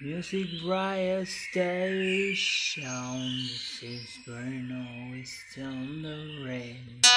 Music Riot Station. Is Bruno is on the rain.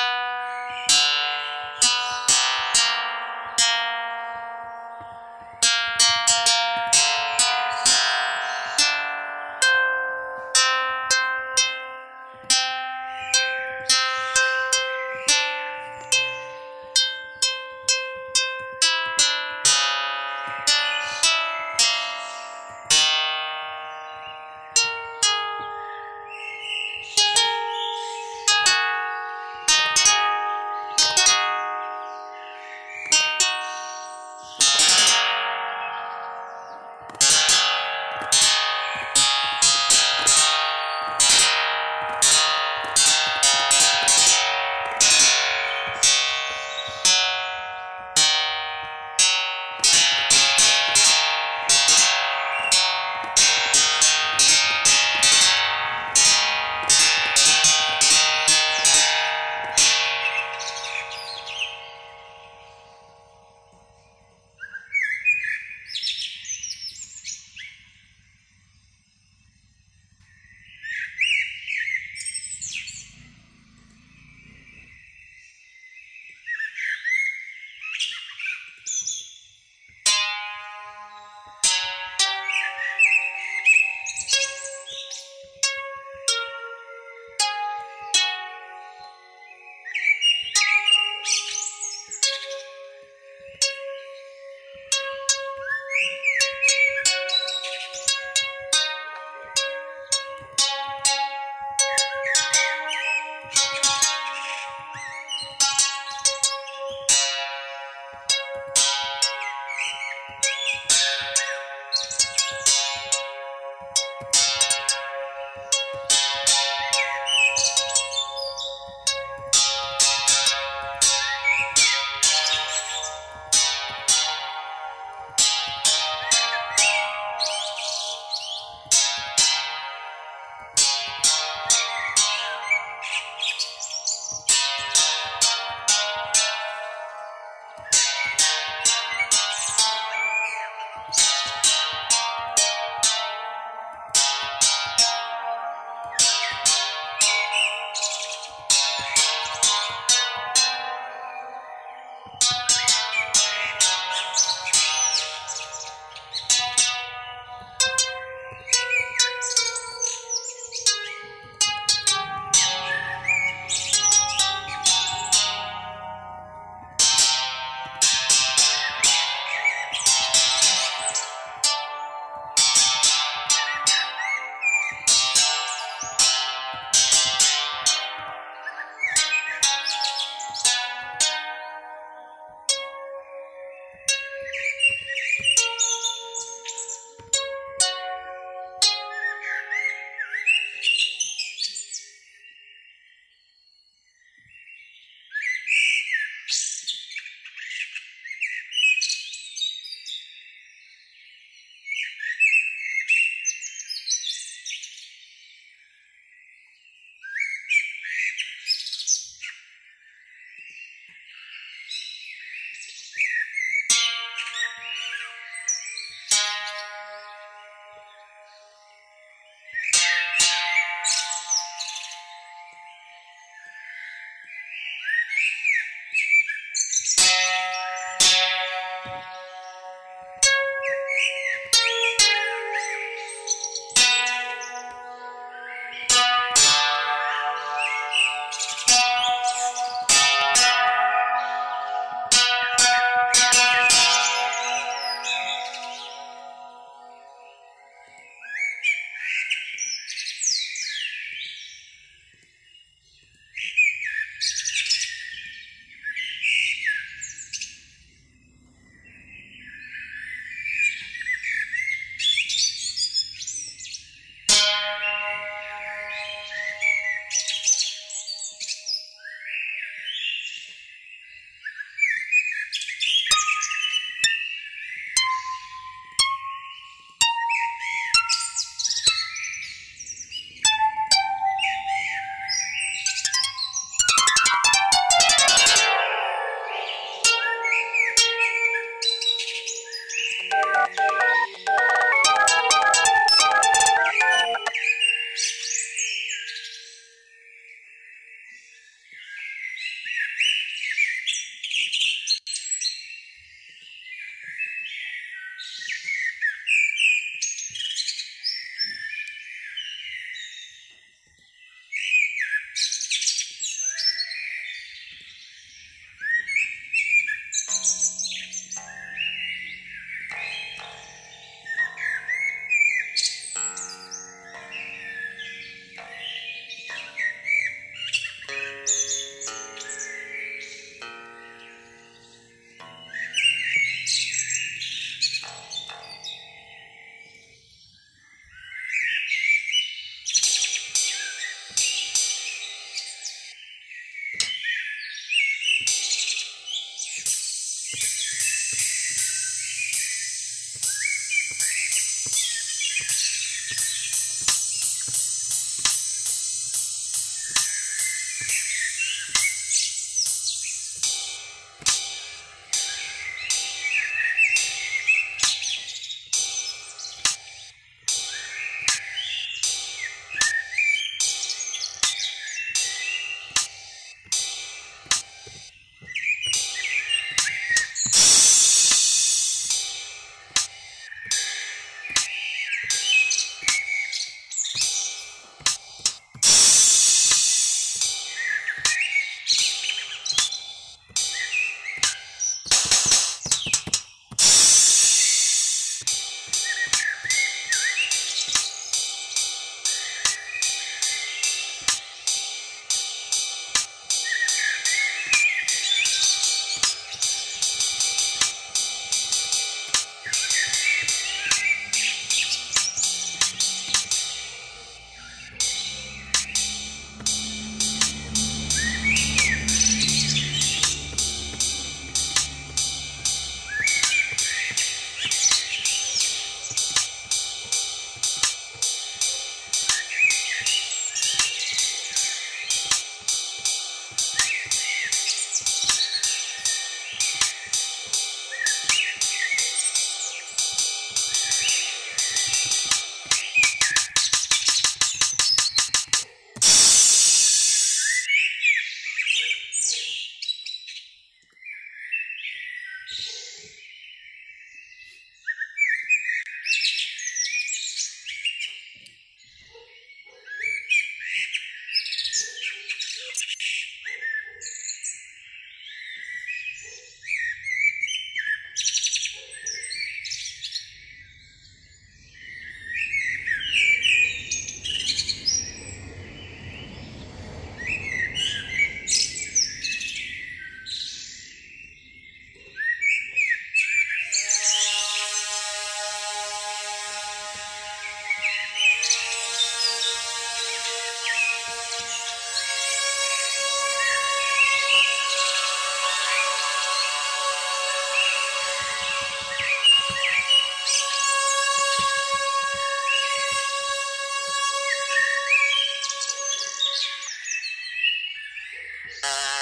Uh,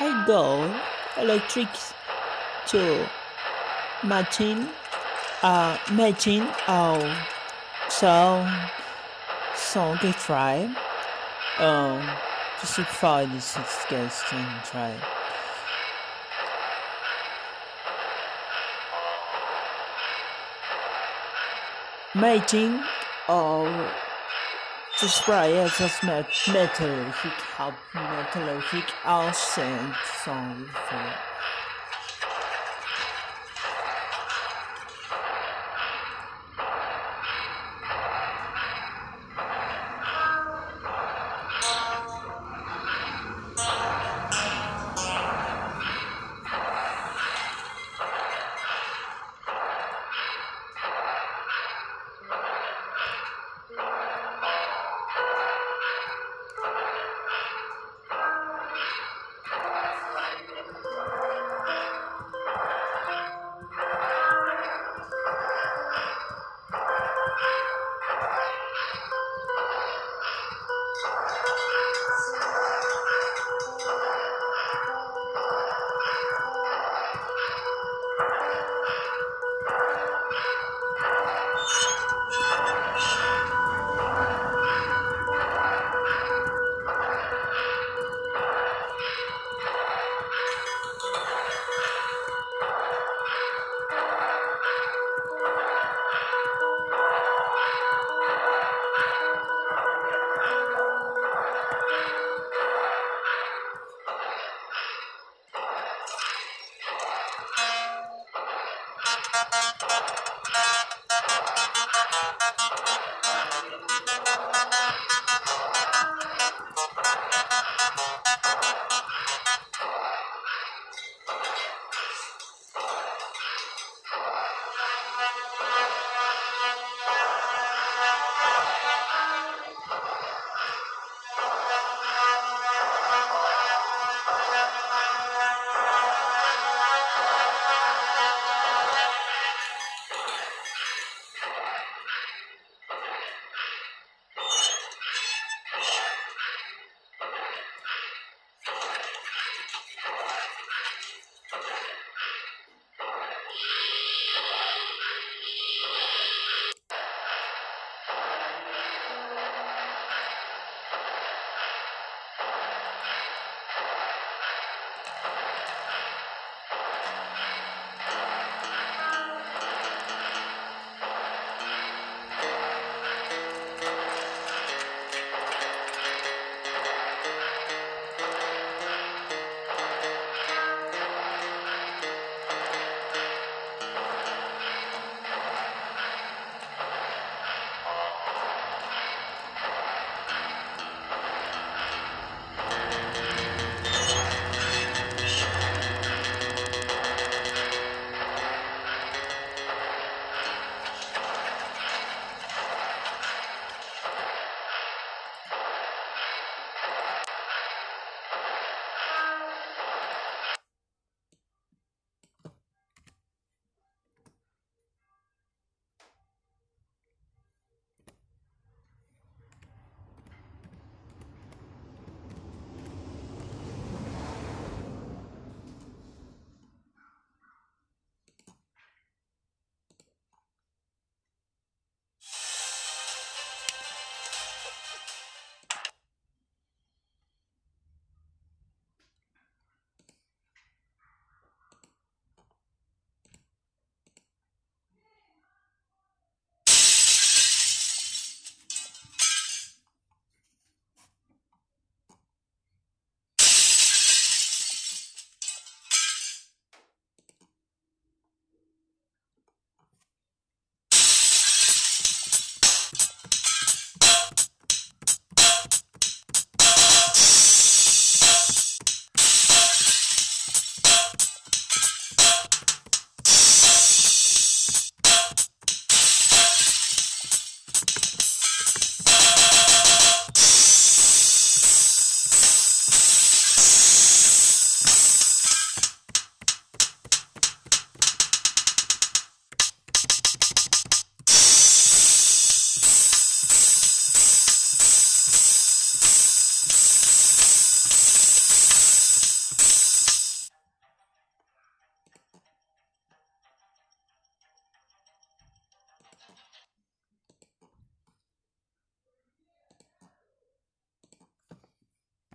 I go electric to matching uh matching uh so so they try um to simplify this and try. Matching or a met- metallurgic help metallurgic accent song for ハハハハ!